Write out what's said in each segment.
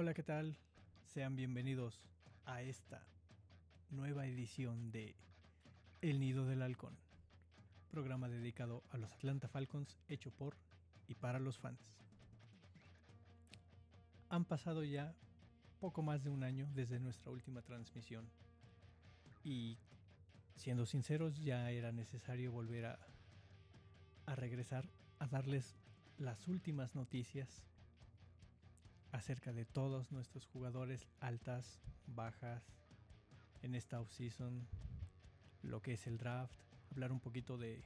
Hola, ¿qué tal? Sean bienvenidos a esta nueva edición de El Nido del Halcón, programa dedicado a los Atlanta Falcons hecho por y para los fans. Han pasado ya poco más de un año desde nuestra última transmisión y siendo sinceros ya era necesario volver a, a regresar a darles las últimas noticias acerca de todos nuestros jugadores altas, bajas en esta offseason, lo que es el draft, hablar un poquito de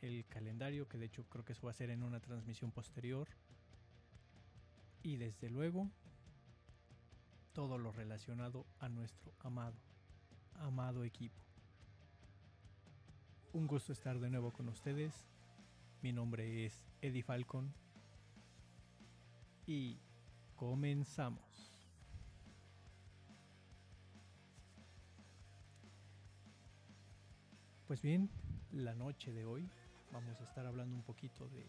el calendario, que de hecho creo que eso va a ser en una transmisión posterior. Y desde luego todo lo relacionado a nuestro amado, amado equipo. Un gusto estar de nuevo con ustedes. Mi nombre es Eddie Falcon. Y Comenzamos. Pues bien, la noche de hoy vamos a estar hablando un poquito de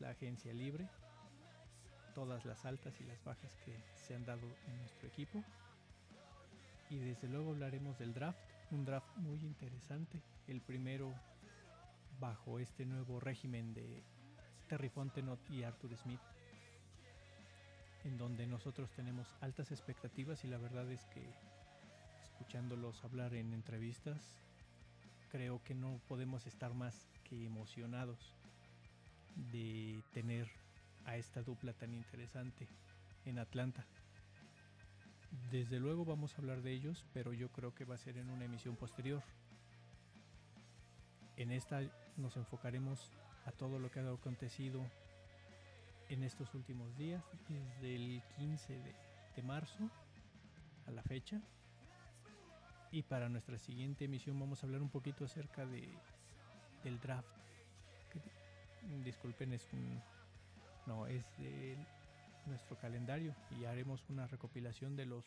la agencia libre, todas las altas y las bajas que se han dado en nuestro equipo. Y desde luego hablaremos del draft, un draft muy interesante, el primero bajo este nuevo régimen de Terry Fontenot y Arthur Smith en donde nosotros tenemos altas expectativas y la verdad es que escuchándolos hablar en entrevistas, creo que no podemos estar más que emocionados de tener a esta dupla tan interesante en Atlanta. Desde luego vamos a hablar de ellos, pero yo creo que va a ser en una emisión posterior. En esta nos enfocaremos a todo lo que ha acontecido en estos últimos días, desde el 15 de, marzo a la fecha. Y para nuestra siguiente emisión vamos a hablar un poquito acerca de del draft. disculpen, es un no, es de nuestro calendario y haremos una recopilación de los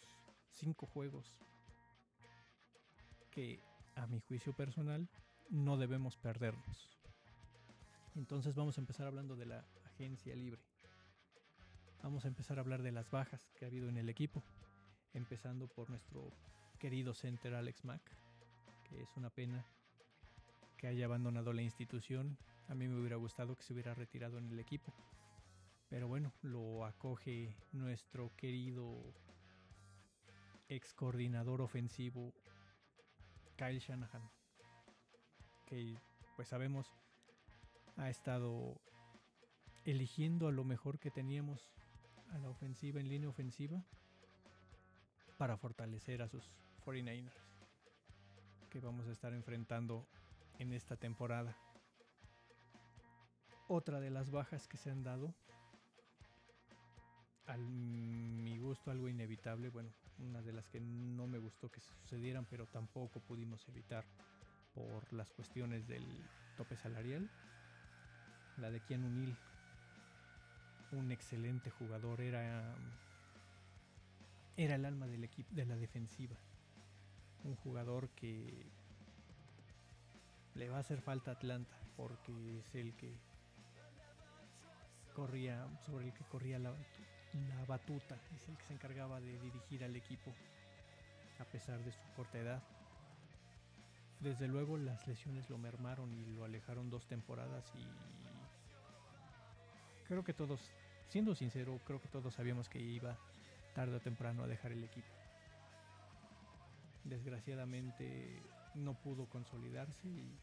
cinco juegos que a mi juicio personal no debemos perdernos. Entonces vamos a empezar hablando de la agencia libre. Vamos a empezar a hablar de las bajas que ha habido en el equipo, empezando por nuestro querido center Alex Mack, que es una pena que haya abandonado la institución. A mí me hubiera gustado que se hubiera retirado en el equipo. Pero bueno, lo acoge nuestro querido ex coordinador ofensivo Kyle Shanahan, que pues sabemos ha estado eligiendo a lo mejor que teníamos a la ofensiva, en línea ofensiva, para fortalecer a sus 49ers que vamos a estar enfrentando en esta temporada. Otra de las bajas que se han dado, a mi gusto algo inevitable, bueno, una de las que no me gustó que sucedieran, pero tampoco pudimos evitar por las cuestiones del tope salarial, la de Keanu Neal un excelente jugador, era, era el alma del equipo, de la defensiva. Un jugador que le va a hacer falta a Atlanta porque es el que corría, sobre el que corría la, la batuta, es el que se encargaba de dirigir al equipo a pesar de su corta edad. Desde luego las lesiones lo mermaron y lo alejaron dos temporadas y creo que todos, siendo sincero, creo que todos sabíamos que iba tarde o temprano a dejar el equipo. Desgraciadamente no pudo consolidarse y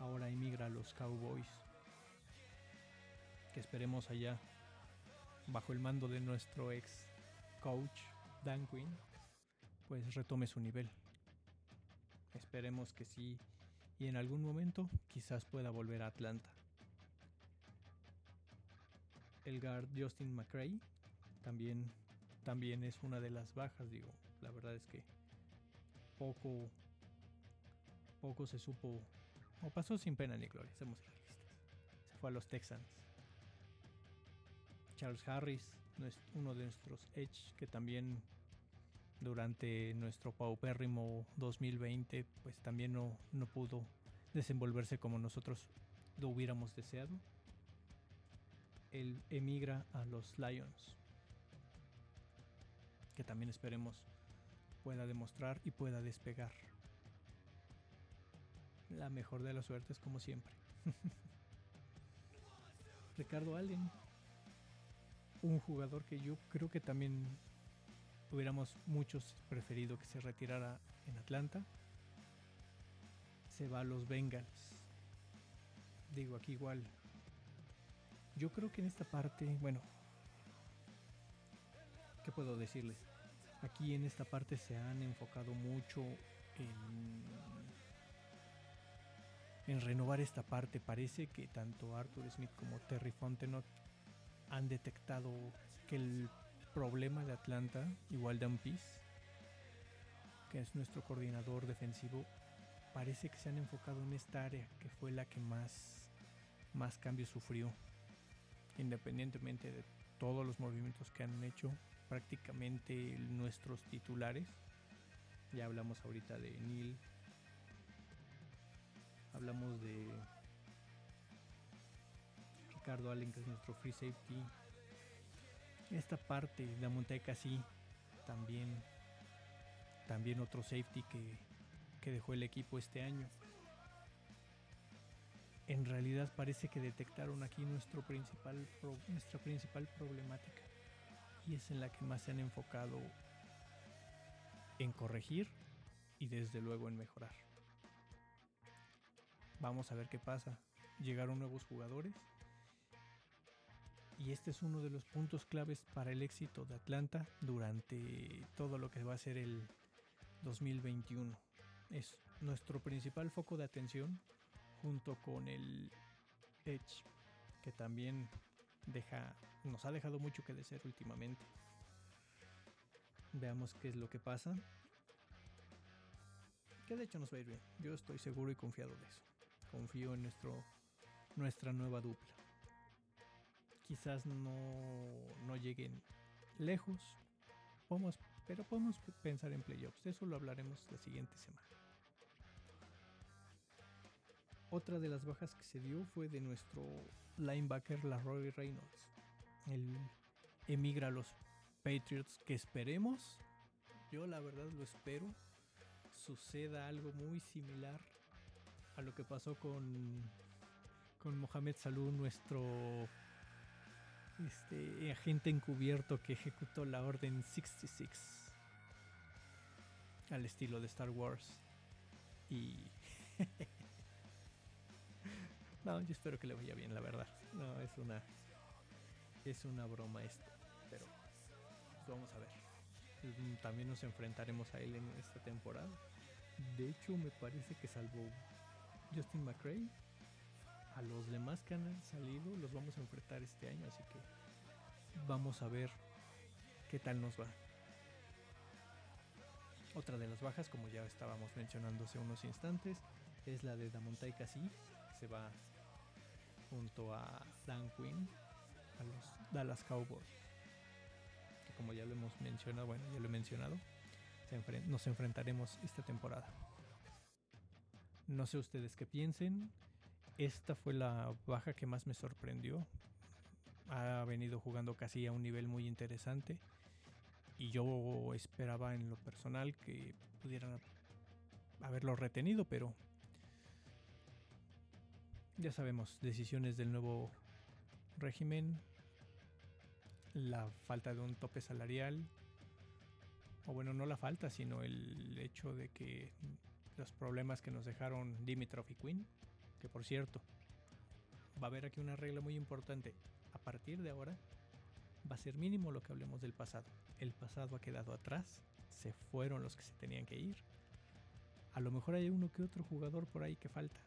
ahora emigra a los Cowboys. Que esperemos allá, bajo el mando de nuestro ex coach Dan Quinn, pues retome su nivel. Esperemos que sí y en algún momento quizás pueda volver a Atlanta el guard Justin McRae también, también es una de las bajas, digo. La verdad es que poco, poco se supo, o pasó sin pena ni gloria, seamos realistas. Se fue a los Texans. Charles Harris, uno de nuestros Edge, que también durante nuestro paupérrimo 2020, pues también no, no pudo desenvolverse como nosotros lo hubiéramos deseado él emigra a los Lions. que también esperemos pueda demostrar y pueda despegar. La mejor de las suertes como siempre. Ricardo Allen, un jugador que yo creo que también hubiéramos muchos preferido que se retirara en Atlanta. Se va a los Bengals. Digo, aquí igual. Yo creo que en esta parte, bueno, ¿qué puedo decirles? Aquí en esta parte se han enfocado mucho en, en renovar esta parte. Parece que tanto Arthur Smith como Terry Fontenot han detectado que el problema de Atlanta, igual Dan Peace, que es nuestro coordinador defensivo, parece que se han enfocado en esta área, que fue la que más, más cambios sufrió. Independientemente de todos los movimientos que han hecho, prácticamente nuestros titulares, ya hablamos ahorita de Neil, hablamos de Ricardo Allen, que es nuestro free safety. Esta parte la montaña sí, también, también otro safety que, que dejó el equipo este año. En realidad parece que detectaron aquí nuestro principal nuestra principal problemática y es en la que más se han enfocado en corregir y desde luego en mejorar. Vamos a ver qué pasa. Llegaron nuevos jugadores y este es uno de los puntos claves para el éxito de Atlanta durante todo lo que va a ser el 2021. Es nuestro principal foco de atención junto con el Edge, que también deja, nos ha dejado mucho que desear últimamente. Veamos qué es lo que pasa. Que de hecho nos va a ir bien. Yo estoy seguro y confiado de eso. Confío en nuestro, nuestra nueva dupla quizás no, lleguen lejos, pero podemos pensar en playoffs. De eso lo hablaremos la siguiente semana. Otra de las bajas que se dio fue de nuestro linebacker Larry Reynolds. Él emigra a los Patriots que esperemos. Yo la verdad lo espero. Suceda algo muy similar a lo que pasó con, con Mohamed Salud, nuestro este agente encubierto que ejecutó la Orden 66 al estilo de Star Wars. Y no, yo espero que le vaya bien, la verdad. No, es una es una broma esto, pero vamos a ver. También nos enfrentaremos a él en esta temporada. De hecho, me parece que salvo Justin McRae a los demás que han salido los vamos a enfrentar este año, así que vamos a ver qué tal nos va. Otra de las bajas, como ya estábamos mencionando hace unos instantes, es la de Damontai que se va junto a Dan Quinn a los Dallas Cowboys. Que como ya lo hemos mencionado, bueno, ya lo he mencionado, nos enfrentaremos esta temporada. No sé ustedes qué piensen, esta fue la baja que más me sorprendió. Ha venido jugando casi a un nivel muy interesante. Y yo esperaba en lo personal que pudieran haberlo retenido, pero ya sabemos, decisiones del nuevo régimen, la falta de un tope salarial, o bueno, no la falta, sino el hecho de que los problemas que nos dejaron Dimitrov y Quinn que por cierto, va a haber aquí una regla muy importante. A partir de ahora, va a ser mínimo lo que hablemos del pasado. El pasado ha quedado atrás, se fueron los que se tenían que ir. A lo mejor hay uno que otro jugador por ahí que falta.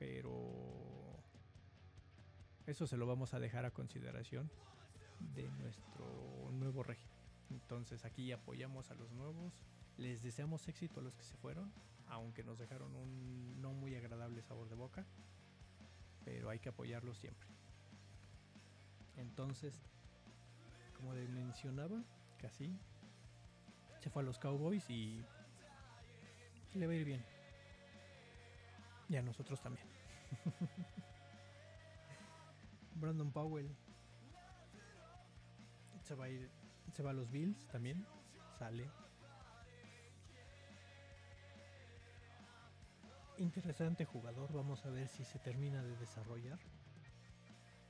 Pero eso se lo vamos a dejar a consideración de nuestro nuevo régimen. Entonces aquí apoyamos a los nuevos, les deseamos éxito a los que se fueron aunque nos dejaron un no muy agradable sabor de boca, pero hay que apoyarlos siempre. Entonces, como les mencionaba, casi se fue a los Cowboys y le va a ir bien. Y a nosotros también. Brandon Powell se va a ir Se va a los Bills también. Sale. Interesante jugador. Vamos a ver si se termina de desarrollar.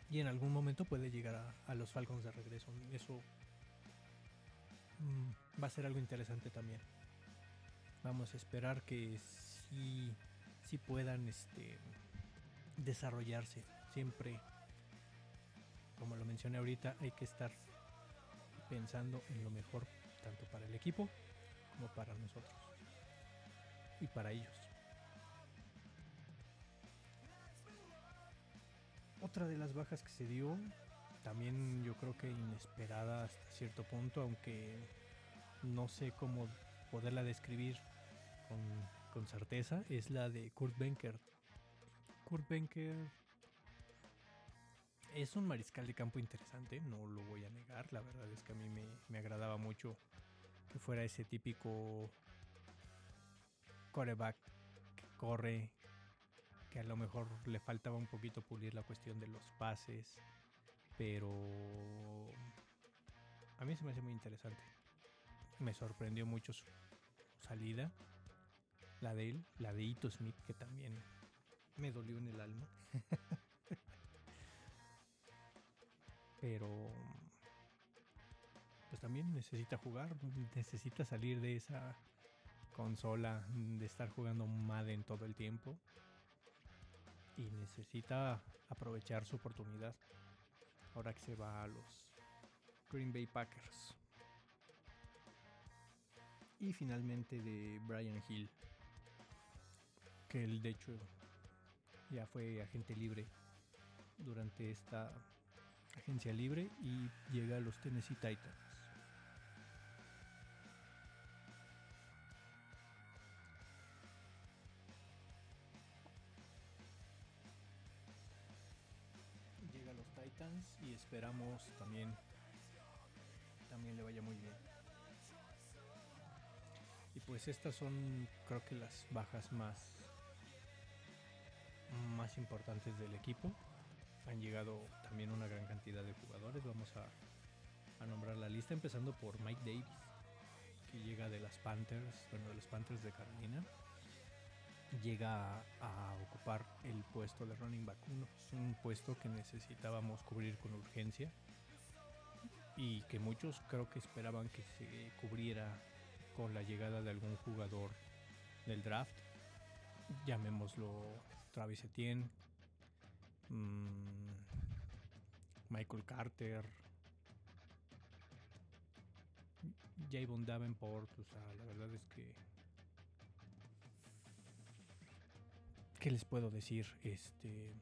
Y en algún momento puede llegar a, los Falcons de regreso. Eso mm, va a ser algo interesante también. Vamos a esperar que sí, sí puedan este, desarrollarse. Siempre, como lo mencioné ahorita, hay que estar pensando en lo mejor tanto para el equipo como para nosotros y para ellos. Otra de las bajas que se dio, también yo creo que inesperada hasta cierto punto, aunque no sé cómo poderla describir con, con certeza, es la de Kurt Benker. Kurt Benker es un mariscal de campo interesante, no lo voy a negar. La verdad es que a mí me, me agradaba mucho que fuera ese típico coreback que corre, que a lo mejor le faltaba un poquito pulir la cuestión de los pases, pero a mí se me hace muy interesante. Me sorprendió mucho su salida, la de él, la de Ito Smith, que también me dolió en el alma. pero pues también necesita jugar, necesita salir de esa consola, de estar jugando Madden todo el tiempo y necesita aprovechar su oportunidad ahora que se va a los Green Bay Packers. Y finalmente de Brian Hill, que él de hecho ya fue agente libre durante esta agencia libre y llega a los Tennessee Titans. Llega a los Titans y esperamos también también le vaya muy bien. Y pues estas son creo que las bajas más más importantes del equipo han llegado también una gran cantidad de jugadores. Vamos a, a, nombrar la lista, empezando por Mike Davis, que llega de las Panthers, bueno, de los Panthers de Carolina. Llega a, ocupar el puesto de running back 1, un puesto que necesitábamos cubrir con urgencia y que muchos creo que esperaban que se cubriera con la llegada de algún jugador del draft, llamémoslo Travis Etienne, mmm, Michael Carter, Javon Davenport, o sea, la verdad es que ¿qué les puedo decir? Este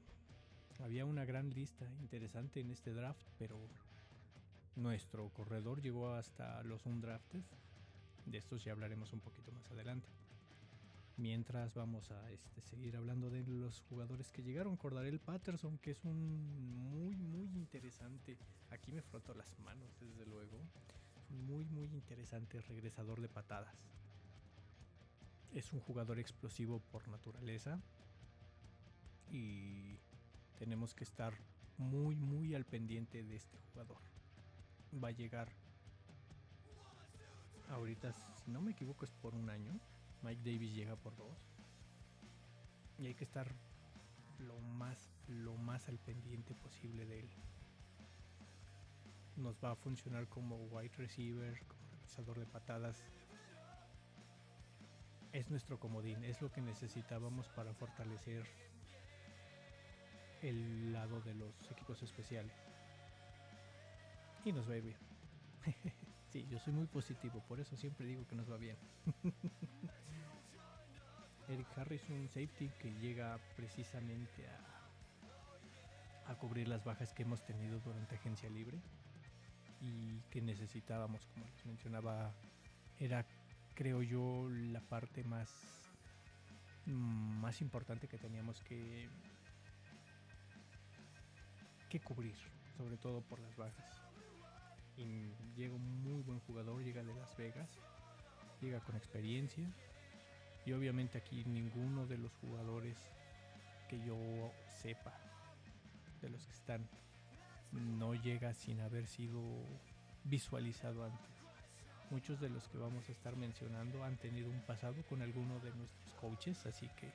había una gran lista interesante en este draft, pero nuestro corredor llegó hasta los undrafted. De estos ya hablaremos un poquito más adelante. Mientras vamos a este, seguir hablando de los jugadores que llegaron. Cordarel Patterson, que es un muy, muy interesante. Aquí me froto las manos, desde luego. Un muy, muy interesante regresador de patadas. Es un jugador explosivo por naturaleza. Y tenemos que estar muy, muy al pendiente de este jugador. Va a llegar. Ahorita, si no me equivoco, es por un año Mike Davis llega por dos. Y hay que estar lo más, lo más al pendiente posible de él. Nos va a funcionar como wide receiver, como lanzador de patadas. Es nuestro comodín, es lo que necesitábamos para fortalecer el lado de los equipos especiales. Y nos va a ir bien. sí, yo soy muy positivo, por eso siempre digo que nos va bien. Eric Harris, un safety que llega precisamente a, a cubrir las bajas que hemos tenido durante agencia libre y que necesitábamos, como les mencionaba, era creo yo la parte más más importante que teníamos que que cubrir, sobre todo por las bajas. Y llega un muy buen jugador, llega de Las Vegas, llega con experiencia, y obviamente aquí ninguno de los jugadores que yo sepa, de los que están, no llega sin haber sido visualizado antes. Muchos de los que vamos a estar mencionando han tenido un pasado con alguno de nuestros coaches, así que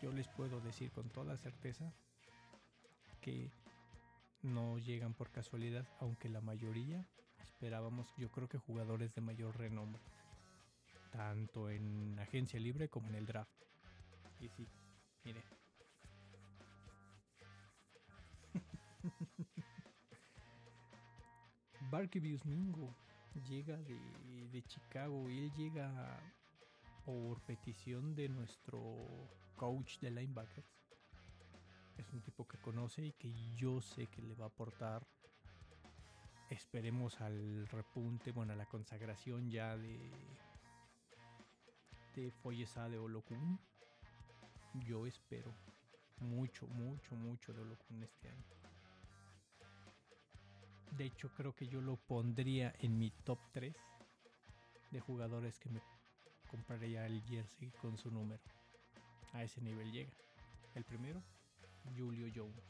yo les puedo decir con toda certeza que no llegan por casualidad, aunque la mayoría esperábamos, yo creo que jugadores de mayor renombre, tanto en agencia libre como en el draft. Y sí, mire. Barkevius Mingo llega de, de Chicago y él llega por petición de nuestro coach de linebackers. Es un tipo que conoce y que yo sé que le va a aportar. Esperemos al repunte, bueno, a la consagración ya de de Foyesa de Olokun. Yo espero mucho, mucho, mucho de Olokun este año. De hecho, creo que yo lo pondría en mi top 3 de jugadores que me compraría el jersey con su número. A ese nivel llega. El primero, Julio Jones.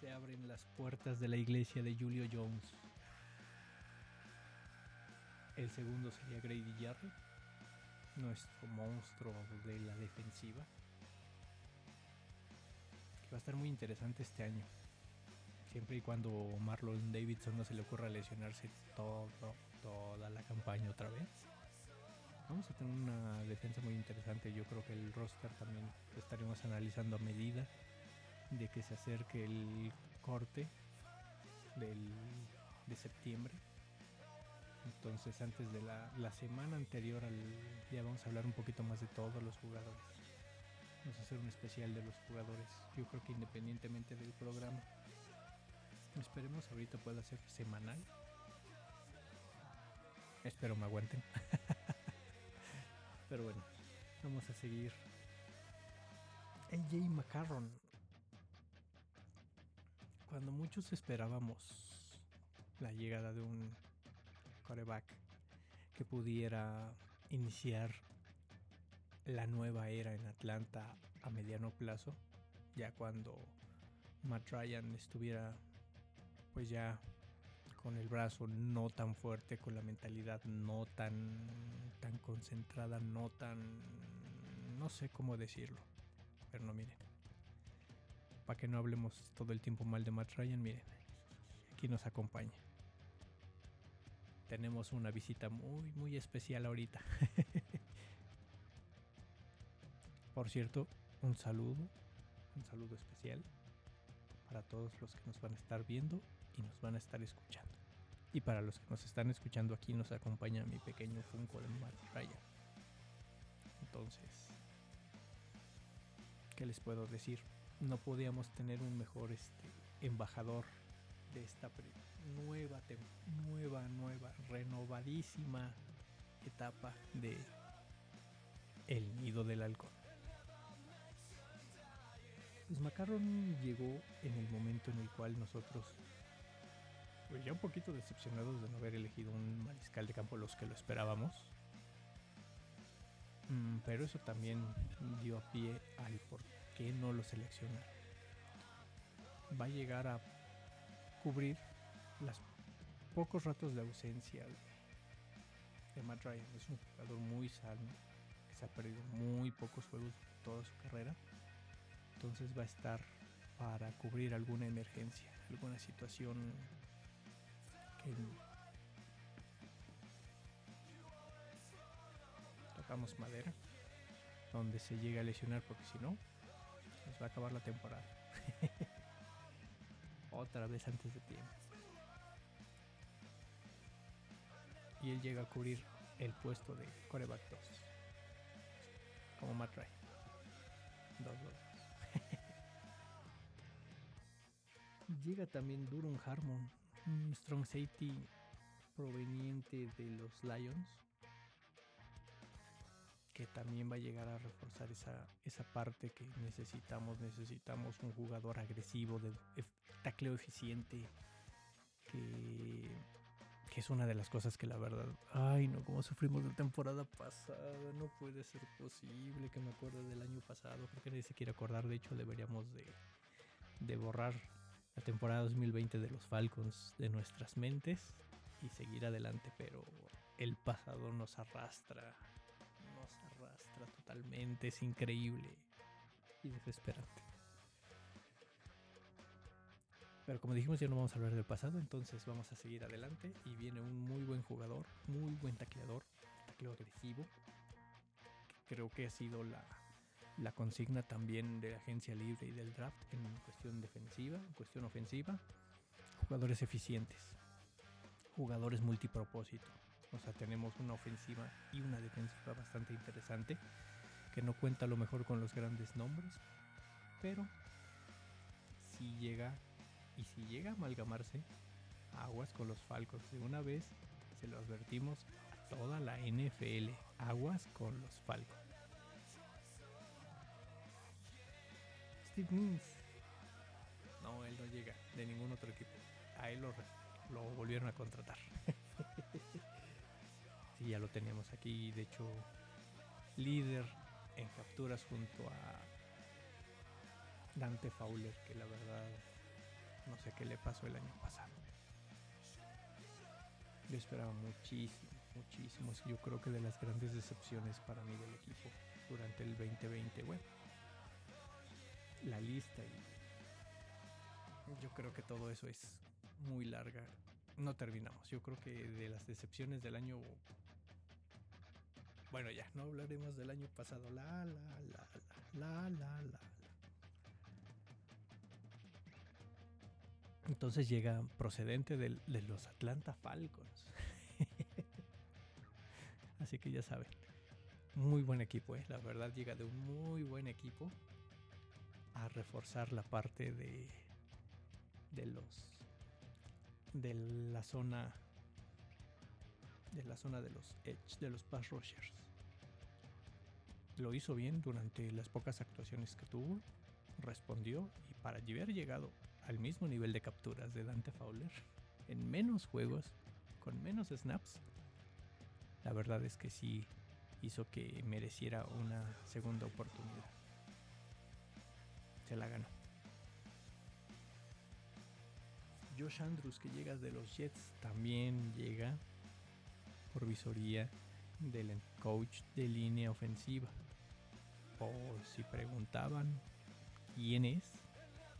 Se abren las puertas de la iglesia de Julio Jones. El segundo sería Grady Jarrett, nuestro monstruo de la defensiva. Va a estar muy interesante este año. Siempre y cuando Marlon Davidson no se le ocurra lesionarse todo, toda la campaña otra vez. Vamos a tener una defensa muy interesante. Yo creo que el roster también lo estaremos analizando a medida de que se acerque el corte del, de septiembre. Entonces antes de la, semana anterior al, ya vamos a hablar un poquito más de todos los jugadores. Vamos a hacer un especial de los jugadores. Yo creo que independientemente del programa. Esperemos ahorita pueda ser semanal. Espero me aguanten. Pero bueno, vamos a seguir. AJ McCarron. Cuando muchos esperábamos la llegada de un coreback que pudiera iniciar la nueva era en Atlanta a mediano plazo, ya cuando Matt Ryan estuviera pues ya con el brazo no tan fuerte, con la mentalidad no tan, tan concentrada, no tan... no sé cómo decirlo. Pero no, miren. Para que no hablemos todo el tiempo mal de Matt Ryan, miren. Aquí nos acompaña. Tenemos una visita muy, muy especial ahorita. Por cierto, un saludo, un saludo especial para todos los que nos van a estar viendo y nos van a estar escuchando. Y para los que nos están escuchando aquí nos acompaña mi pequeño Funko de Matt Ryan. Entonces, ¿qué les puedo decir? No podíamos tener un mejor este, embajador de esta nueva, nueva, nueva, renovadísima etapa de El Nido del Halcón. Pues Macaron llegó en el momento en el cual nosotros pues ya un poquito decepcionados de no haber elegido un mariscal de campo los que lo esperábamos. Mm, pero eso también dio a pie al por qué no lo seleccionaron. Va a llegar a cubrir los pocos ratos de ausencia de Matt Ryan. Es un jugador muy sano, que se ha perdido muy pocos juegos toda su carrera. Entonces va a estar para cubrir alguna emergencia, alguna situación tocamos madera donde se llega a lesionar porque si no nos va a acabar la temporada otra vez antes de tiempo y él llega a cubrir el puesto de coreback 2 como Matt Ryan. 2 llega también Duron Harmon un strong safety proveniente de los Lions que también va a llegar a reforzar esa, esa parte que necesitamos. Necesitamos un jugador agresivo, de tacleo eficiente, que, que, es una de las cosas que la verdad, ay no, como sufrimos la temporada pasada, no puede ser posible que me acuerde del año pasado, creo que nadie se quiere acordar, de hecho deberíamos de, de borrar la temporada 2020 de los Falcons de nuestras mentes y seguir adelante, pero el pasado nos arrastra, nos arrastra totalmente, es increíble y desesperante. Pero como dijimos, ya no vamos a hablar del pasado, entonces vamos a seguir adelante. Y viene un muy buen jugador, muy buen tacleador, tacleo agresivo. Creo que ha sido la, la consigna también de la agencia libre y del draft en cuestión defensiva, en cuestión ofensiva. Jugadores eficientes, jugadores multipropósito. O sea, tenemos una ofensiva y una defensiva bastante interesante, que no cuenta lo mejor con los grandes nombres, pero si llega y si llega a amalgamarse, aguas con los Falcons. De una vez se lo advertimos a toda la NFL. Aguas con los Falcons. Steve Means. No, él no llega de ningún otro equipo. A él lo, lo volvieron a contratar. sí, ya lo tenemos aquí. De hecho, líder en capturas junto a Dante Fowler, que la verdad no sé qué le pasó el año pasado. Yo esperaba muchísimo, muchísimo. Yo creo que de las grandes decepciones para mí del equipo durante el 2020. Bueno, la lista y yo creo que todo eso es muy larga. No terminamos. Yo creo que de las decepciones del año. Bueno, ya, no hablaremos del año pasado. La, la, la, la, la, la, la. Entonces llega procedente de, los Atlanta Falcons. Así que ya saben, muy buen equipo, ¿eh? la verdad llega de un muy buen equipo a reforzar la parte de, de los de la zona de la zona de los edge, de los pass rushers. Lo hizo bien durante las pocas actuaciones que tuvo, respondió y para haber llegado al mismo nivel de capturas de Dante Fowler, en menos juegos, con menos snaps, la verdad es que sí hizo que mereciera una segunda oportunidad. Se la ganó. Josh Andrews, que llega de los Jets, también llega por visoría del coach de línea ofensiva. Por si preguntaban quién es,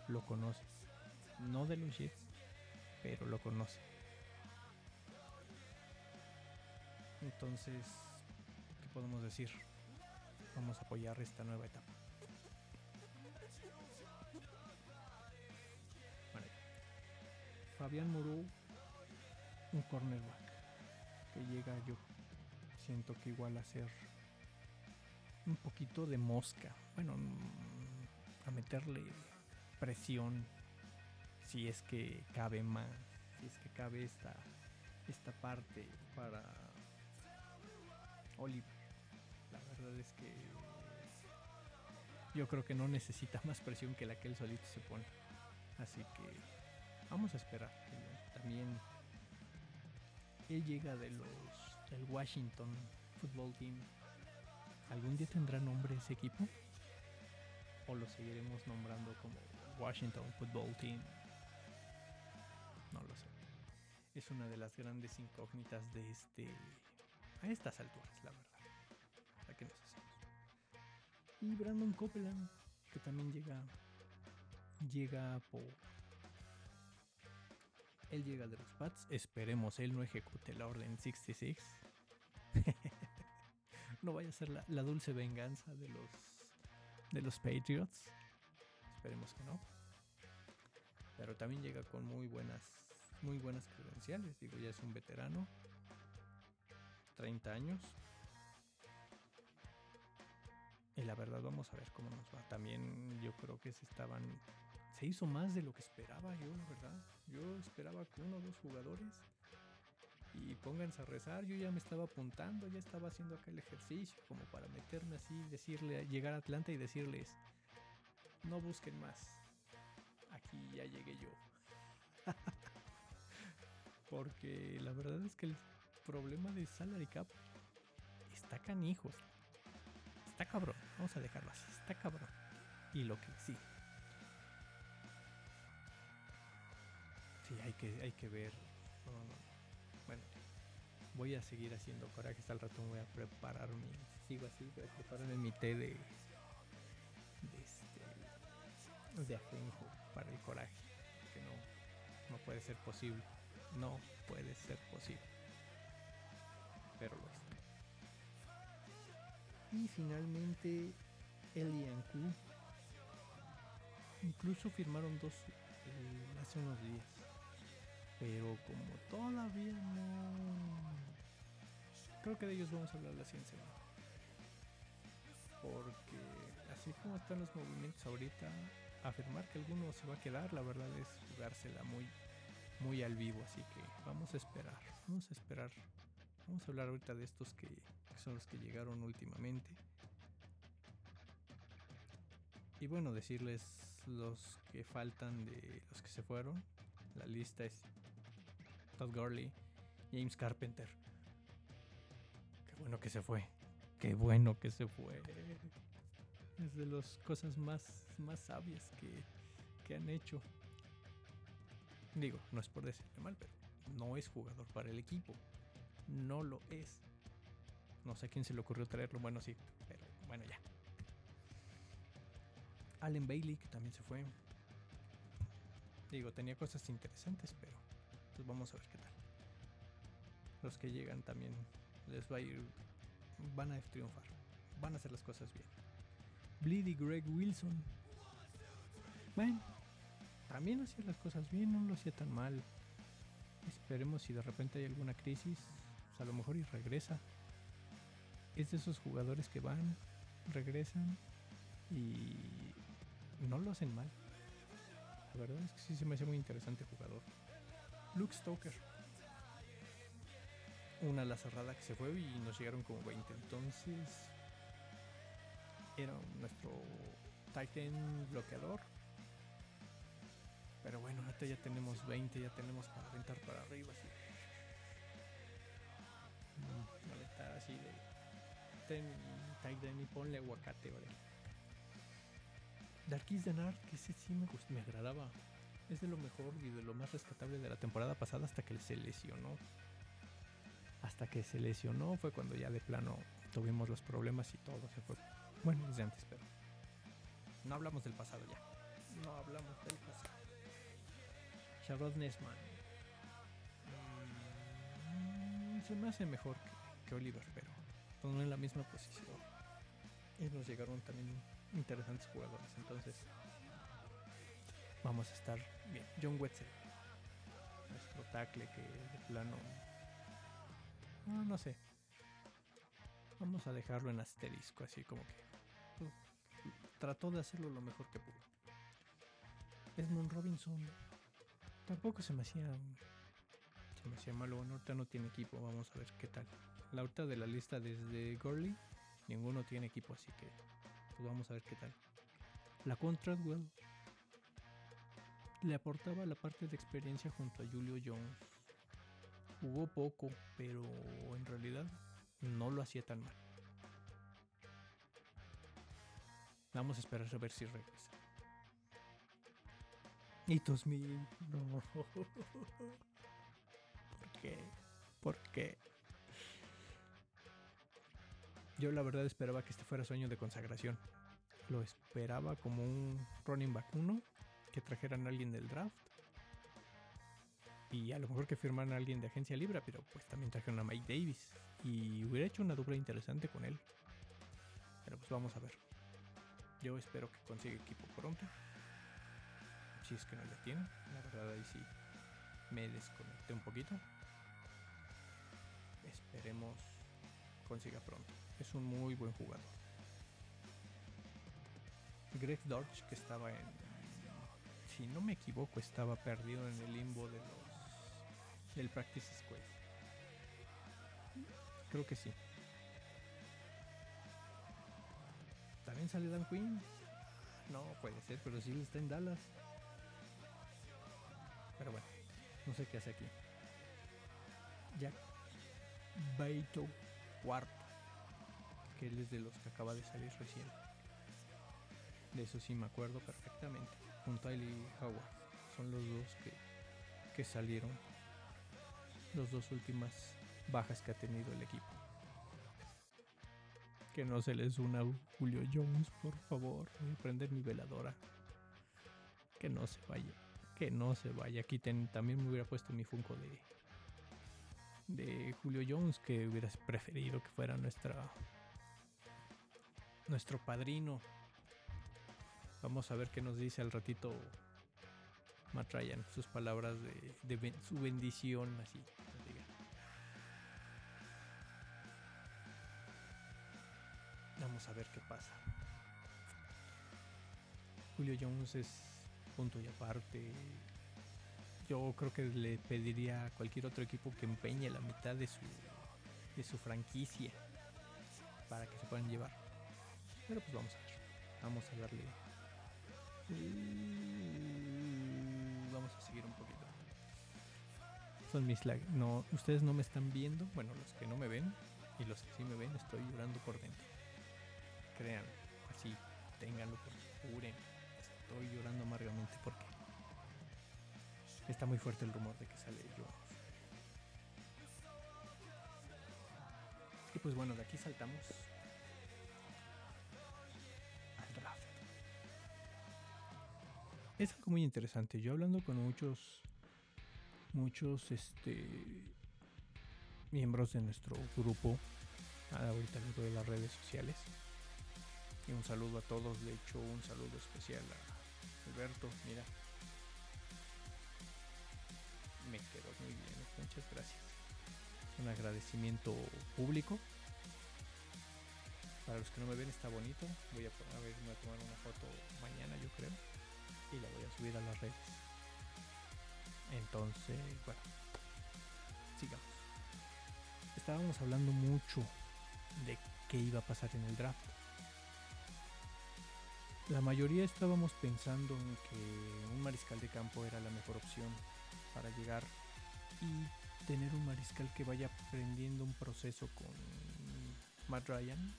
lo conoce no de los Jets, pero lo conoce. Entonces, ¿qué podemos decir? Vamos a apoyar esta nueva etapa. Bueno, Fabián Murú, un cornerback que llega yo siento que igual a ser un poquito de mosca. Bueno, mm, a meterle presión si es que cabe más, si es que cabe esta, esta parte para Oliver. La verdad es que yo creo que no necesita más presión que la que él solito se pone. Así que vamos a esperar. También él llega de los del Washington Football Team. ¿Algún día tendrá nombre ese equipo? ¿O lo seguiremos nombrando como Washington Football Team? No lo sé. Es una de las grandes incógnitas de este. A estas alturas, la verdad. ¿A qué nos hacemos? Y Brandon Copeland, que también llega. Llega por. Él llega de los Pats. Esperemos él no ejecute la orden 66. no vaya a ser la, la dulce venganza de los. de los Patriots. Esperemos que no. Pero también llega con muy buenas muy buenas credenciales. Digo, ya es un veterano. 30 años. Y la verdad vamos a ver cómo nos va. También yo creo que se estaban... Se hizo más de lo que esperaba yo, la verdad. Yo esperaba que uno o dos jugadores. Y pónganse a rezar. Yo ya me estaba apuntando, ya estaba haciendo acá el ejercicio. Como para meterme así, decirle, llegar a Atlanta y decirles, no busquen más. Aquí ya llegué yo. Porque la verdad es que el problema de salary cap está canijos. Está cabrón. Vamos a dejarlo así. Está cabrón. Y lo que sí. Sí, hay que, hay que ver. No, no, no. Bueno, voy a seguir haciendo coraje. Hasta el rato me voy a preparar mi. Sigo así, voy a prepararme mi té de. de este. de ajenjo para el coraje. Que no, no puede ser posible. No puede ser posible. Pero lo es. Y finalmente, Elian Q. Incluso firmaron dos eh, hace unos días. Pero como todavía no... Creo que de ellos vamos a hablar la semana. Porque así como están los movimientos ahorita, afirmar que alguno se va a quedar, la verdad es jugársela muy, muy al vivo. Así que vamos a esperar, vamos a esperar. Vamos a hablar ahorita de estos que, son los que llegaron últimamente. Y bueno, decirles los que faltan de los que se fueron. La lista es Todd Gurley, James Carpenter. Qué bueno que se fue. Qué bueno que se fue. Es de las cosas más, más sabias que, que han hecho. Digo, no es por decirle mal, pero no es jugador para el equipo. No lo es. No sé quién se le ocurrió traerlo. Bueno, sí, pero bueno, ya. Allen Bailey, que también se fue. Digo, tenía cosas interesantes, pero pues vamos a ver qué tal. Los que llegan también les va a ir, van a triunfar, van a hacer las cosas bien. Bleedy Greg Wilson. Bueno, también hacía las cosas bien, no lo hacía tan mal. Esperemos si de repente hay alguna crisis, pues a lo mejor y regresa. Es de esos jugadores que van, regresan y no lo hacen mal. La verdad es que sí se me hace muy interesante jugador. Luke Stoker. Una la cerrada que se fue y nos llegaron como 20. Entonces era nuestro Titan bloqueador. Pero bueno, ahorita ya tenemos 20, ya tenemos para aventar para arriba. Así. Mm, aventar así de ten y ponle aguacate, ¿vale? Darkis Denar, que ese sí me, me agradaba. Es de lo mejor y de lo más rescatable de la temporada pasada hasta que se lesionó. Hasta que se lesionó fue cuando ya de plano tuvimos los problemas y todo se fue. Bueno, desde antes, pero no hablamos del pasado ya. No hablamos del pasado. Charlotte Nesman. Mm, se me hace mejor que, Oliver, pero no en la misma posición. Y nos llegaron también interesantes jugadores. Entonces, vamos a estar bien. John Wetzel, nuestro tackle que de plano. No, no sé. Vamos a dejarlo en asterisco, así como que. pues, trató de hacerlo lo mejor que pudo. Edmund Robinson tampoco se me hacía. Se me hacía malo. Bueno, ahorita no tiene equipo. Vamos a ver qué tal. La ahorita de la lista desde Gurley, ninguno tiene equipo, así que pues vamos a ver qué tal. La Contratwell le aportaba la parte de experiencia junto a Julio Jones. Jugó poco, pero en realidad no lo hacía tan mal. Vamos a esperar a ver si regresa. Y Smith, no. ¿Por qué? ¿Por qué? Yo la verdad esperaba que este fuera sueño de consagración. Lo esperaba como un running back uno, que trajeran a alguien del draft. Y a lo mejor que firmaran a alguien de agencia libre, pero pues también trajeron a Mike Davis. Y hubiera hecho una dupla interesante con él. Pero pues vamos a ver. Yo espero que consiga equipo pronto. Si es que no lo tiene. La verdad ahí sí me desconecté un poquito. Esperemos consiga pronto. Es un muy buen jugador. Greg Dortch, que estaba en. Si no me equivoco, estaba perdido en el limbo de los. del Practice Squad. Creo que sí. También sale Dan Quinn. No puede ser, pero sí está en Dallas. Pero bueno, no sé qué hace aquí. Jack Beito cuarto. Que él es de los que acaba de salir recién. De eso sí me acuerdo perfectamente. Junto a Eli Howard. Son los dos que que salieron las dos últimas bajas que ha tenido el equipo. Que no se les una Julio Jones, por favor. Voy prender mi veladora. Que no se vaya. Que no se vaya. Aquí también me hubiera puesto mi Funko de, de Julio Jones, que hubieras preferido que fuera nuestra nuestro padrino. Vamos a ver qué nos dice al ratito Matt Ryan, sus palabras de, su bendición, así. Vamos a ver qué pasa. Julio Jones es punto y aparte. Yo creo que le pediría a cualquier otro equipo que empeñe la mitad de su, de su franquicia para que se puedan llevar. Pero pues vamos a ver. Vamos a darle. Vamos a seguir un poquito. Son mis lag. No, ustedes no me están viendo. Bueno, los que no me ven y los que sí me ven, estoy llorando por dentro crean, así, ténganlo, juren. Estoy llorando amargamente porque está muy fuerte el rumor de que sale yo. Y pues bueno, de aquí saltamos al draft. Es algo muy interesante. Yo hablando con muchos, muchos, este, miembros de nuestro grupo, ahorita les de las redes sociales y un saludo a todos, de hecho un saludo especial a Alberto, mira. Me quedó muy bien, muchas gracias. Un agradecimiento público. Para los que no me ven está bonito. Voy a tomar una foto mañana yo creo. Y la voy a subir a las redes. Entonces, bueno. Sigamos. Estábamos hablando mucho de qué iba a pasar en el draft la mayoría estábamos pensando en que un mariscal de campo era la mejor opción para llegar y tener un mariscal que vaya aprendiendo un proceso con Matt Ryan,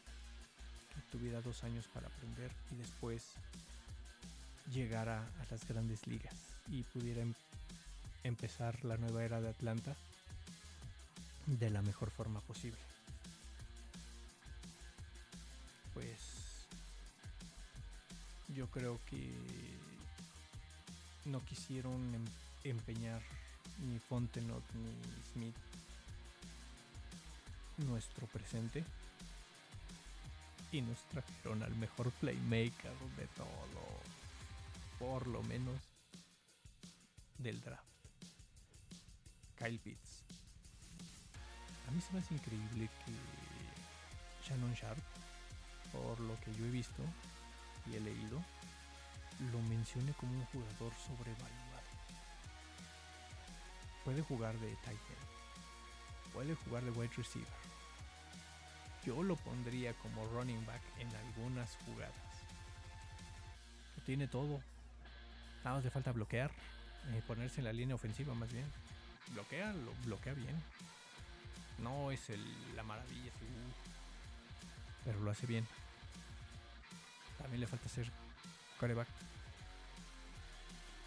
que tuviera dos años para aprender y después llegara a las grandes ligas y pudiera em-, empezar la nueva era de Atlanta de la mejor forma posible. Yo creo que no quisieron em-, empeñar ni Fontenot ni Smith nuestro presente y nos trajeron al mejor playmaker de todo, por lo menos del draft, Kyle Pitts. A mí se me hace increíble que Shannon Sharp, por lo que yo he visto, y he leído, lo mencione como un jugador sobrevaluado. Puede jugar de tight end, puede jugar de wide receiver. Yo lo pondría como running back en algunas jugadas. Lo tiene todo. Nada más le falta bloquear, eh, ponerse en la línea ofensiva más bien. Bloquea, lo bloquea bien. No es la maravilla, pero lo hace bien. También le falta ser coreback.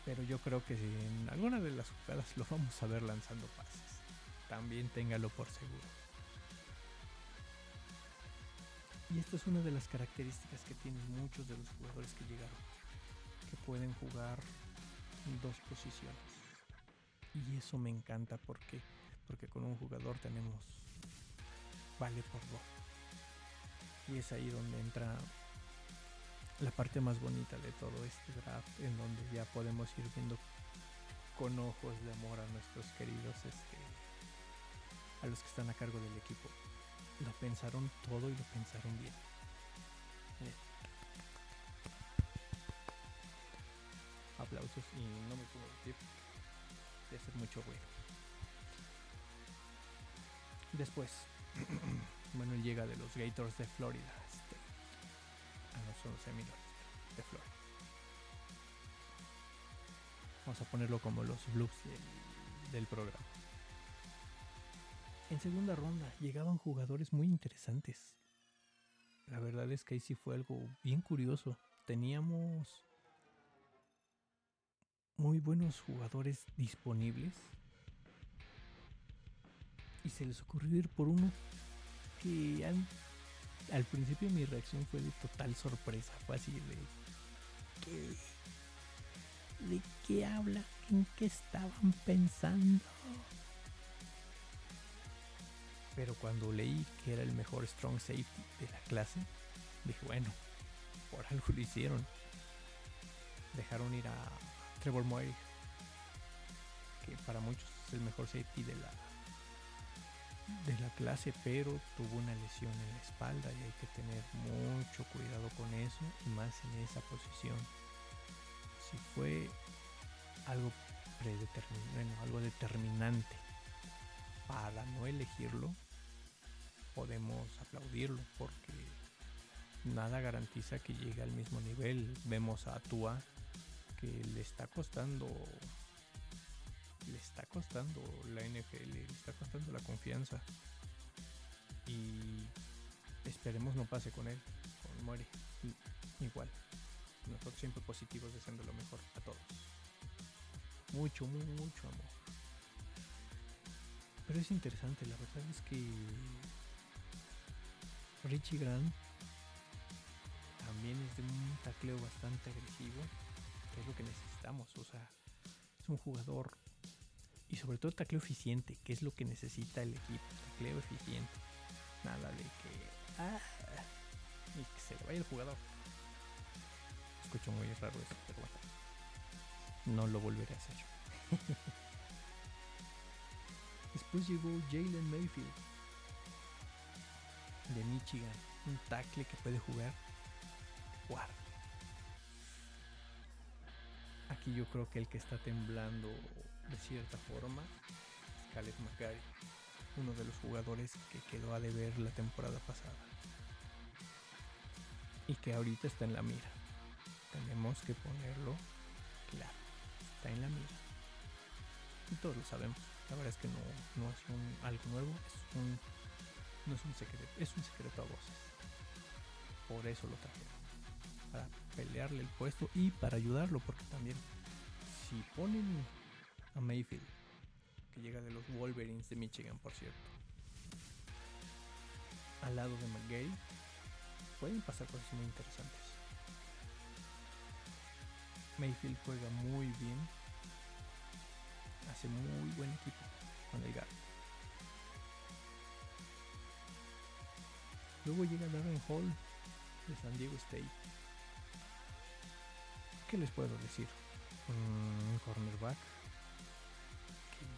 Pero yo creo que en alguna de las jugadas lo vamos a ver lanzando pases. También téngalo por seguro. Y esta es una de las características que tienen muchos de los jugadores que llegaron. Que pueden jugar dos posiciones. Y eso me encanta porque, porque con un jugador tenemos vale por dos. Y es ahí donde entra la parte más bonita de todo este draft, en donde ya podemos ir viendo con ojos de amor a nuestros queridos, este, a los que están a cargo del equipo. Lo pensaron todo y lo pensaron bien. Aplausos y no me puedo decir de hacer mucho ruido. Después, bueno, llega de los Gators de Florida no son Seminoles de Florida. Vamos a ponerlo como los blues del, programa. En segunda ronda llegaban jugadores muy interesantes. La verdad es que ahí sí fue algo bien curioso. Teníamos muy buenos jugadores disponibles. Y se les ocurrió ir por uno que al principio mi reacción fue de total sorpresa. Fue así de... ¿Qué? ¿De qué habla? ¿En qué estaban pensando? Pero cuando leí que era el mejor strong safety de la clase, dije, bueno, por algo lo hicieron. Dejaron ir a Trevor Moy, que para muchos es el mejor safety de la de la clase, pero tuvo una lesión en la espalda y hay que tener mucho cuidado con eso y más en esa posición. Si fue algo predeterminado, algo determinante para no elegirlo, podemos aplaudirlo porque nada garantiza que llegue al mismo nivel. Vemos a Tua que le está costando le está costando la NFL, le está costando la confianza. Y esperemos no pase con él, con Muere. Igual. Nosotros siempre positivos deseando lo mejor a todos. Mucho, mucho amor. Pero es interesante, la verdad es que Richie Grant también es de un tacleo bastante agresivo, que es lo que necesitamos. O sea, es un jugador y sobre todo tacleo eficiente, que es lo que necesita el equipo. Tacleo eficiente. Nada de que. Ah, y que se le vaya el jugador. Escucho muy raro eso, pero bueno. No lo volveré a hacer. Después llegó Jalen Mayfield de Michigan. Un tackle que puede jugar guarda. Aquí yo creo que el que está temblando de cierta forma es Caleb McGarry, uno de los jugadores que quedó a deber la temporada pasada y que ahorita está en la mira. Tenemos que ponerlo claro, está en la mira. Y todos lo sabemos. La verdad es que no, es un, algo nuevo, es un, no es un secreto, es un secreto a voces. Por eso lo trajeron. Para pelearle el puesto y para ayudarlo, porque también si ponen a Mayfield, que llega de los Wolverines de Michigan, por cierto. Al lado de McGay, pueden pasar cosas muy interesantes. Mayfield juega muy bien, hace muy buen equipo con el guard. Luego llega Darren Hall de San Diego State. ¿Qué les puedo decir? Un cornerback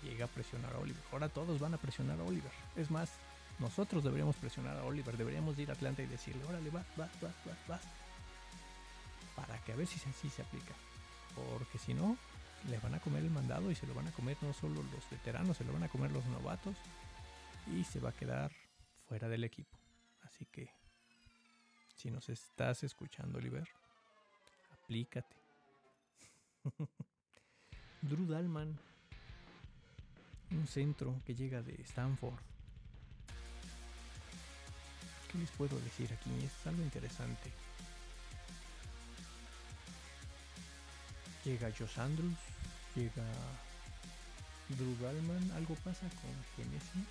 llega a presionar a Oliver. Ahora todos van a presionar a Oliver. Es más, nosotros deberíamos presionar a Oliver. Deberíamos ir a Atlanta y decirle, órale, vas, vas, vas, vas, vas. Para que a ver si así se aplica. Porque si no, le van a comer el mandado y se lo van a comer no solo los veteranos, se lo van a comer los novatos. Y se va a quedar fuera del equipo. Así que, si nos estás escuchando, Oliver, aplícate. Drew Dalman un centro que llega de Stanford. ¿Qué les puedo decir aquí? Es algo interesante. Llega Josh Andrews, llega Drew Gallman, algo pasa con Genesis,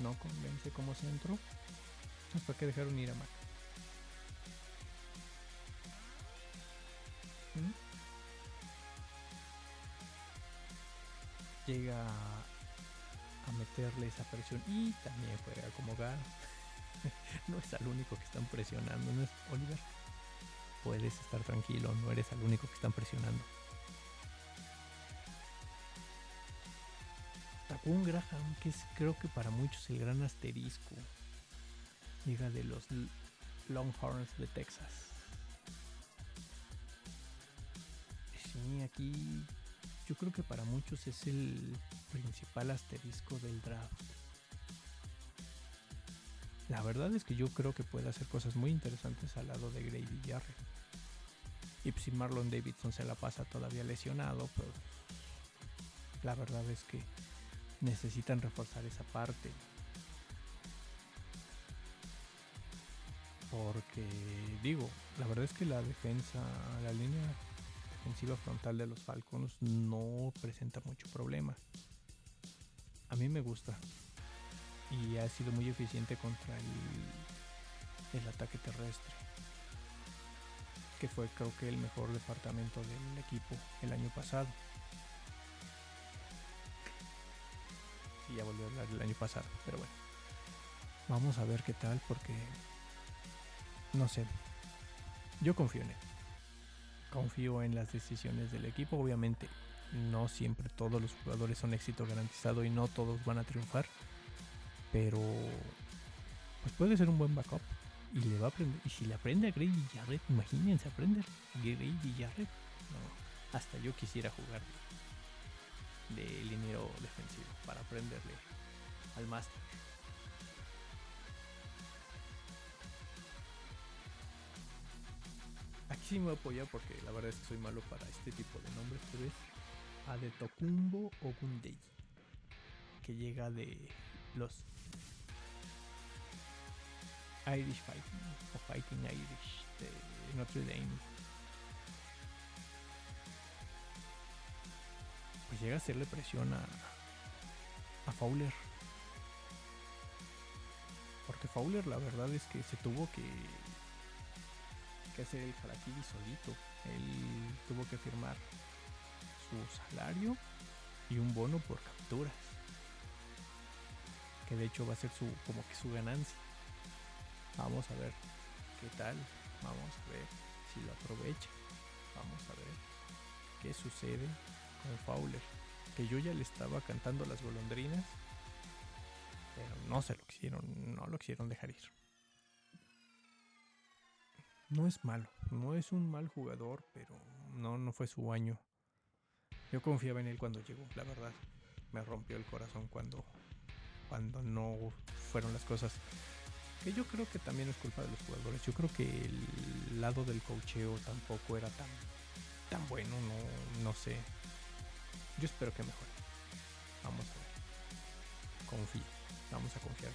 no convence como centro. ¿Para qué dejaron ir a Mac? ¿Mm? Llega meterle esa presión y también juega como no es el único que están presionando, no es Oliver. Puedes estar tranquilo, no eres el único que están presionando. un Graham, que es creo que para muchos el gran asterisco, llega de los Longhorns de Texas. Sí, aquí yo creo que para muchos es el principal asterisco del draft. La verdad es que yo creo que puede hacer cosas muy interesantes al lado de Grady Jarrett. Y si Marlon Davidson se la pasa todavía lesionado, pues la verdad es que necesitan reforzar esa parte. Porque digo, la verdad es que la defensa, la línea defensiva frontal de los Falcons no presenta mucho problema. A mí me gusta. Y ha sido muy eficiente contra el, el ataque terrestre. Que fue creo que el mejor departamento del equipo el año pasado. Y ya volvió a hablar del año pasado, pero bueno. Vamos a ver qué tal porque no sé. Yo confío en él. Confío en las decisiones del equipo. Obviamente, no siempre todos los jugadores son éxito garantizado y no todos van a triunfar. Pero pues puede ser un buen backup. Y le va a aprender. Y si le aprende a Grady Jarrett, imagínense aprender a Grady. No, hasta yo quisiera jugar de, de defensivo para aprenderle al máster. Sí me voy a apoyar porque la verdad es que soy malo para este tipo de nombres, pero es Adetokumbo Ogundei, que llega de los Irish Fighting o Fighting Irish de Notre Dame. Pues llega a hacerle presión a, a Fowler. Porque Fowler la verdad es que se tuvo que que hacer el Harakiri solito. Él tuvo que firmar su salario y un bono por capturas. Que de hecho va a ser su como que su ganancia. Vamos a ver qué tal. Vamos a ver si lo aprovecha. Vamos a ver qué sucede con Fowler. Que yo ya le estaba cantando las golondrinas. Pero no se lo quisieron, no lo quisieron dejar ir no es malo, no es un mal jugador, pero no, no fue su año. Yo confiaba en él cuando llegó, la verdad. Me rompió el corazón cuando, cuando no fueron las cosas. Que yo creo que también es culpa de los jugadores. Yo creo que el lado del cocheo tampoco era tan, tan bueno, no, no sé. Yo espero que mejore. Vamos a ver. Confío. Vamos a confiar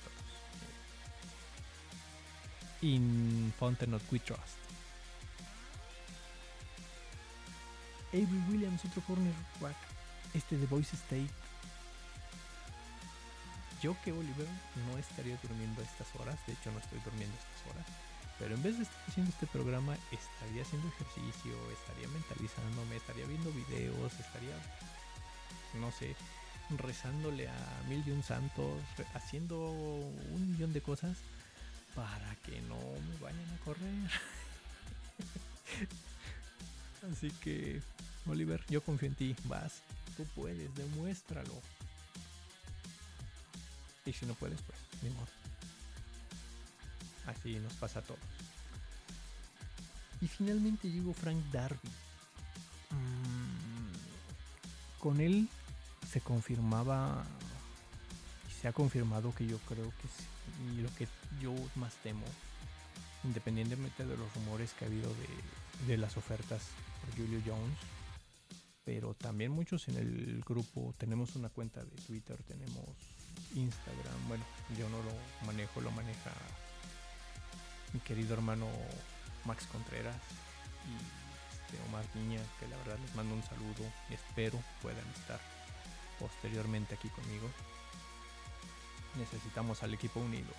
in Fountain of We Trust. Avery Williams, otro cornerback, este de Voice State. Yo que Oliver no estaría durmiendo a estas horas, de hecho no estoy durmiendo a estas horas, pero en vez de estar haciendo este programa, estaría haciendo ejercicio, estaría mentalizándome, estaría viendo videos, estaría, no sé, rezándole a mil y un santos, haciendo un millón de cosas para que no me vayan a correr. Así que, Oliver, yo confío en ti. Vas, tú puedes, demuéstralo. Y si no puedes, pues, ni modo. Así nos pasa a todos. Y finalmente llegó Frank Darby. Mm, con él se confirmaba y se ha confirmado que yo creo que sí y lo que yo más temo, independientemente de los rumores que ha habido de, las ofertas por Julio Jones, pero también muchos en el grupo tenemos una cuenta de Twitter, tenemos Instagram, bueno, yo no lo manejo, lo maneja mi querido hermano Max Contreras y este Omar Niña, que la verdad les mando un saludo, espero puedan estar posteriormente aquí conmigo necesitamos al equipo unido.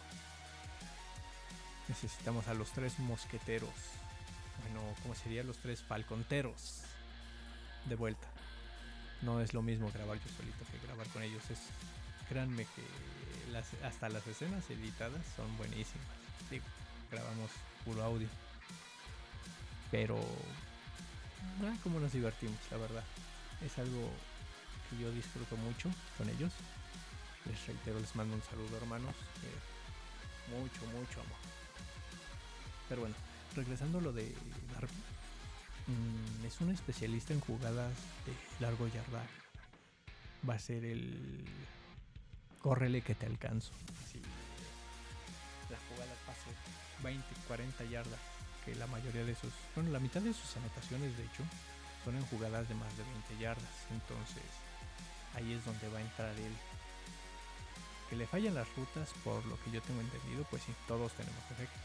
Necesitamos a los tres mosqueteros. Bueno, ¿cómo serían los tres falconteros? De vuelta. No es lo mismo grabar yo solito que grabar con ellos. Es, créanme que las, hasta las escenas editadas son buenísimas. Digo, grabamos puro audio. Pero, ah, como nos divertimos, la verdad. Es algo que yo disfruto mucho con ellos. Les reitero, les mando un saludo hermanos. Eh, mucho, mucho amor. Pero bueno, regresando a lo de Darby. Mm, es un especialista en jugadas de largo yardaje. Va a ser el... Córrele que te alcanzo. Así, la jugada pase 20, 40 yardas. Que la mayoría de sus... Bueno, la mitad de sus anotaciones de hecho son en jugadas de más de 20 yardas. Entonces ahí es donde va a entrar él que le fallan las rutas, por lo que yo tengo entendido, pues sí, todos tenemos efectos,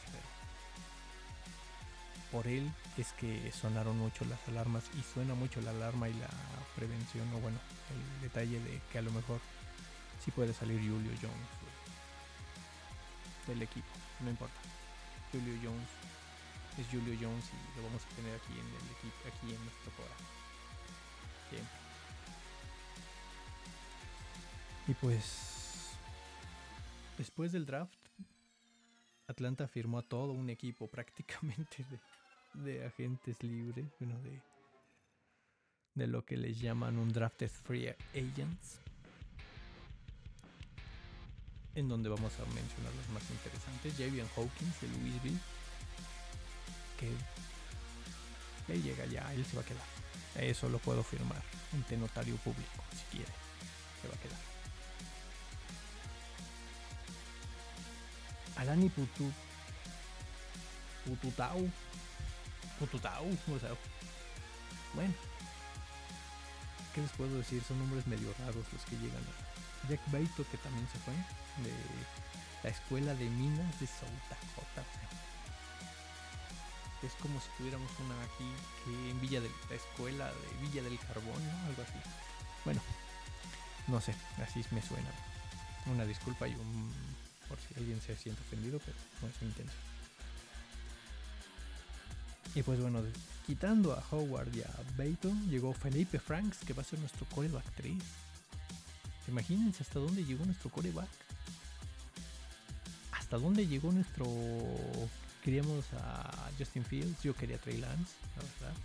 por él es que sonaron mucho las alarmas y suena mucho la alarma y la prevención o bueno, el detalle de que a lo mejor sí puede salir Julio Jones del equipo, no importa. Julio Jones es Julio Jones y lo vamos a tener aquí en el equipo, aquí en nuestro programa. Y pues después del draft Atlanta firmó a todo un equipo prácticamente de, agentes libres, bueno, de, de lo que les llaman un drafted free agents, en donde vamos a mencionar los más interesantes. Javian Hawkins de Louisville, que él llega ya, él se va a quedar. Eso lo puedo firmar ante notario público, si quiere, se va a quedar. Alani Putu. Pututau. Pututau. O sea. Bueno. ¿Qué les puedo decir? Son nombres medio raros los que llegan a. Jack Baito, que también se fue. De la escuela de minas de South. Es como si tuviéramos una aquí que en Villa de la escuela de Villa del Carbón, ¿no? Algo así. Bueno, no sé, así me suena. Una disculpa y un por si alguien se siente ofendido, pero no es mi intención. Y pues bueno, quitando a Howard y a Baton, llegó Felipe Franks, que va a ser nuestro coreback 3. Imagínense hasta dónde llegó nuestro coreback. Hasta dónde llegó nuestro. Queríamos a Justin Fields, yo quería a Trey Lance, la verdad.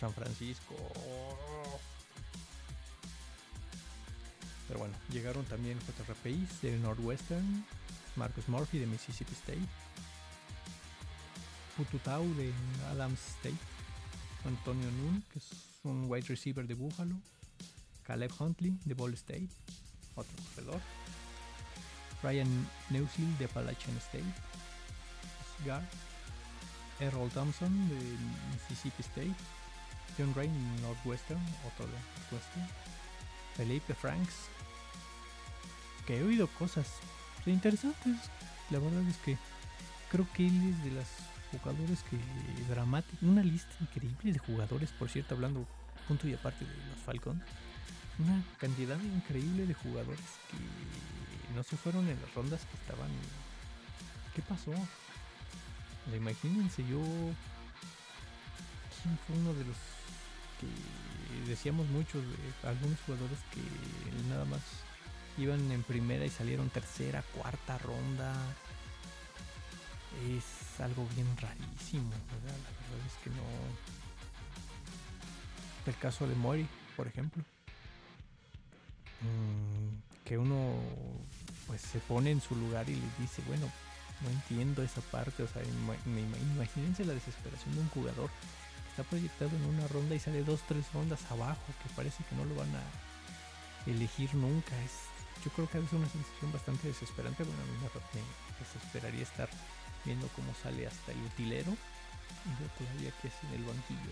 San Francisco. Pero bueno, llegaron también JRPIs de Northwestern, Marcus Murphy de Mississippi State, Pututau de Adams State, Antonio Nun, que es un wide receiver de Buffalo, Caleb Huntley de Ball State, otro corredor, Ryan Neusil de Appalachian State, Gar, Errol Thompson de Mississippi State, John Rain de Northwestern, otro de Northwestern, Felipe Franks que he oído cosas interesantes. La verdad es que creo que él es de las jugadores que dramáticos, una lista increíble de jugadores, por cierto, hablando punto y aparte de los Falcons, una cantidad increíble de jugadores que no se fueron en las rondas que estaban. ¿Qué pasó? Imagínense yo. ¿Quién fue uno de los que decíamos muchos de algunos jugadores que nada más iban en primera y salieron tercera, cuarta ronda. Es algo bien rarísimo, ¿verdad? La verdad es que no. El caso de Mori, por ejemplo. Mm, que uno pues se pone en su lugar y le dice, bueno, no entiendo esa parte, o sea, imagínense la desesperación de un jugador que está proyectado en una ronda y sale dos, tres rondas abajo, que parece que no lo van a elegir nunca, yo creo que es una sensación bastante desesperante. Bueno, a mí me, desesperaría estar viendo cómo sale hasta el utilero y yo todavía que es en el banquillo.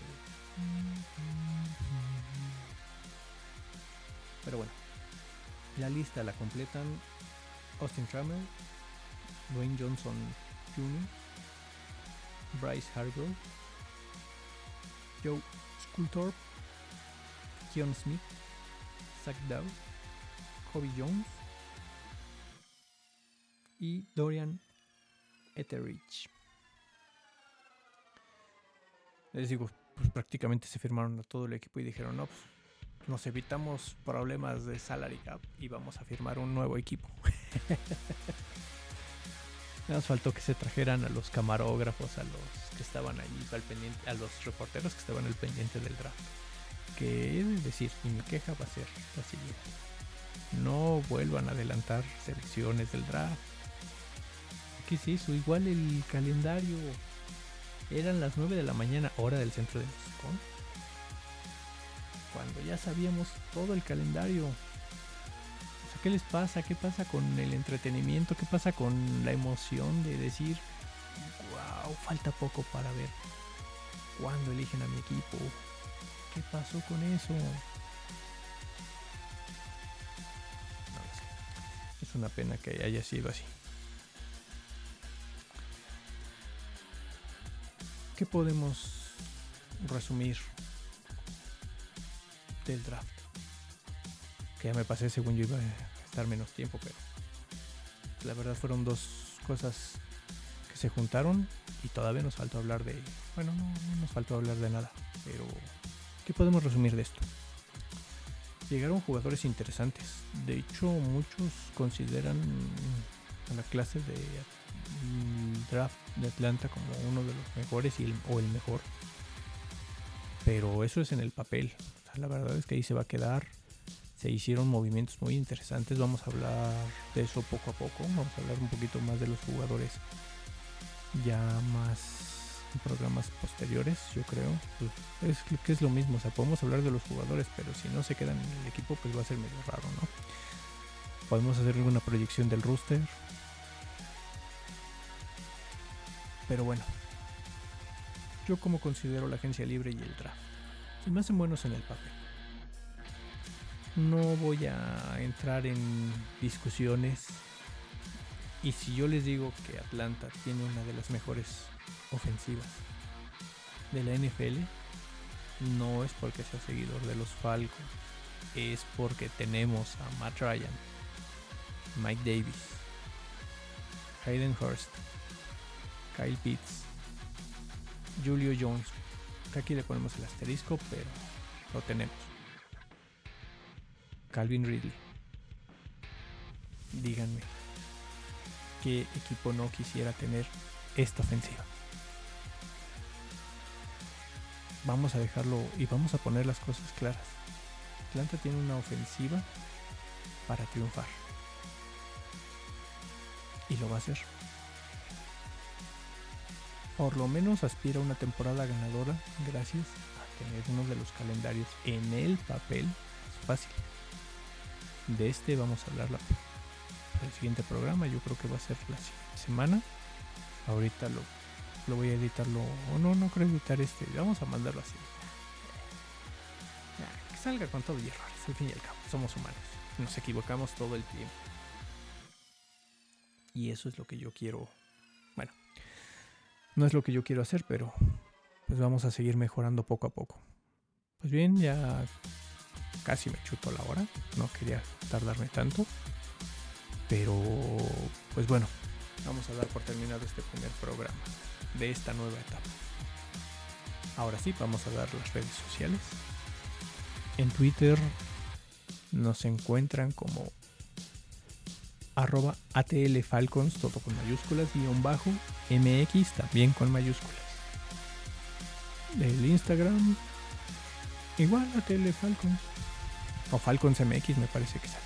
Pero bueno, la lista la completan Austin Trammell, Dwayne Johnson Jr., Bryce Hargrove, Joe Sculthorpe, Keon Smith, Zach Dowd, Kobe Jones y Dorian Etheridge. Les digo, pues prácticamente se firmaron a todo el equipo y dijeron, no, pues nos evitamos problemas de salary cap y vamos a firmar un nuevo equipo. Nos faltó que se trajeran a los camarógrafos, a los que estaban allí al pendiente, a los reporteros que estaban al pendiente del draft. Que es decir, y mi queja va a ser la siguiente no vuelvan a adelantar selecciones del draft. ¿Qué es eso? Igual el calendario eran las 9 de la mañana, hora del centro de México. Cuando ya sabíamos todo el calendario. ¿qué les pasa? ¿Qué pasa con el entretenimiento? ¿Qué pasa con la emoción de decir, wow, falta poco para ver cuándo eligen a mi equipo? ¿Qué pasó con eso? Una pena que haya sido así. ¿qué podemos resumir del draft? Que ya me pasé según yo iba a estar menos tiempo, pero la verdad fueron dos cosas que se juntaron y todavía nos faltó hablar de, bueno, no, no nos faltó hablar de nada, pero ¿qué podemos resumir de esto? Llegaron jugadores interesantes. De hecho, muchos consideran a la clase de mm, draft de Atlanta como uno de los mejores y el- o el mejor. Pero eso es en el papel. La verdad es que ahí se va a quedar. Se hicieron movimientos muy interesantes. Vamos a hablar de eso poco a poco. Vamos a hablar un poquito más de los jugadores ya más programas posteriores, yo creo. Pues, es que- es lo mismo. O sea, podemos hablar de los jugadores, pero si no se quedan en el equipo, pues va a ser medio raro, ¿no? Podemos hacer alguna proyección del roster. Pero bueno, yo como considero la agencia libre y el draft. Se me hacen buenos en el papel. No voy a entrar en discusiones. Y si yo les digo que Atlanta tiene una de las mejores ofensivas de la NFL, no es porque sea seguidor de los Falcons, es porque tenemos a Matt Ryan, Mike Davis, Hayden Hurst, Kyle Pitts, Julio Jones. que Aquí le ponemos el asterisco, pero lo tenemos. Calvin Ridley. Díganme, ¿qué equipo no quisiera tener esta ofensiva? Vamos a dejarlo y vamos a poner las cosas claras. Atlanta tiene una ofensiva para triunfar. Y lo va a hacer. Por lo menos aspira a una temporada ganadora gracias a tener uno de los calendarios en el papel más fácil. De este vamos a hablar la, el siguiente programa. Yo creo que va a ser la semana. Ahorita lo, lo voy a editarlo. O no, no creo editar este. Vamos a mandarlo así. Que salga con todo y errores. Al fin y al cabo, somos humanos. Nos equivocamos todo el tiempo. Y eso es lo que yo quiero. Bueno, no es lo que yo quiero hacer, pero pues vamos a seguir mejorando poco a poco. Pues bien, ya casi me chuto la hora. No quería tardarme tanto. Pero, pues bueno, vamos a dar por terminado este primer programa de esta nueva etapa. Ahora sí, vamos a dar las redes sociales. En Twitter nos encuentran como arroba ATL Falcons, todo con mayúsculas, guion bajo, MX también con mayúsculas. El Instagram, igual ATL Falcons, o Falcons MX me parece que sale.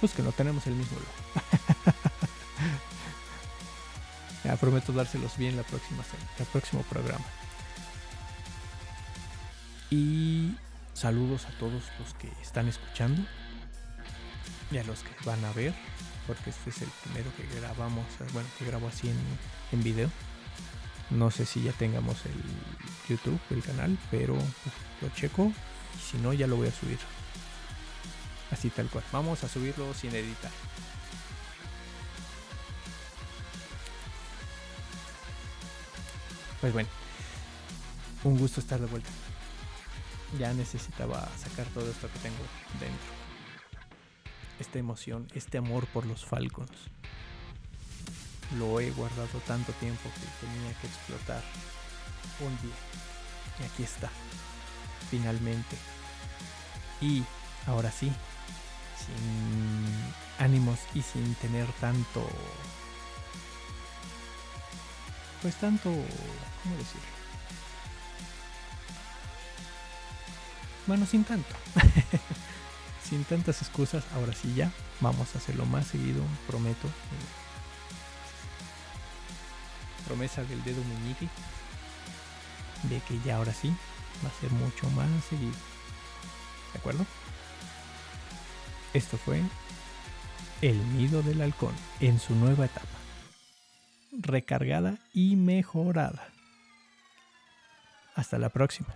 Pues que no tenemos el mismo logo. prometo dárselos bien la próxima semana, el próximo programa. Y saludos a todos los que están escuchando y a los que van a ver, porque este es el primero que grabamos, eh, bueno, que grabo así en, en video. No sé si ya tengamos el YouTube, el canal, pero lo checo y si no ya lo voy a subir. Así tal cual. Vamos a subirlo sin editar. Pues bueno, un gusto estar de vuelta. Ya necesitaba sacar todo esto que tengo dentro. Esta emoción, este amor por los Falcons. Lo he guardado tanto tiempo que tenía que explotar un día. Y aquí está, finalmente. Y ahora sí, sin ánimos y sin tener tanto pues tanto cómo decirlo bueno sin tanto. Sin tantas excusas ahora sí ya vamos a hacerlo más seguido prometo. Promesa del dedo meñique de que ya ahora sí va a ser mucho más seguido. De acuerdo esto fue El Nido del Halcón en su nueva etapa, recargada y mejorada. Hasta la próxima.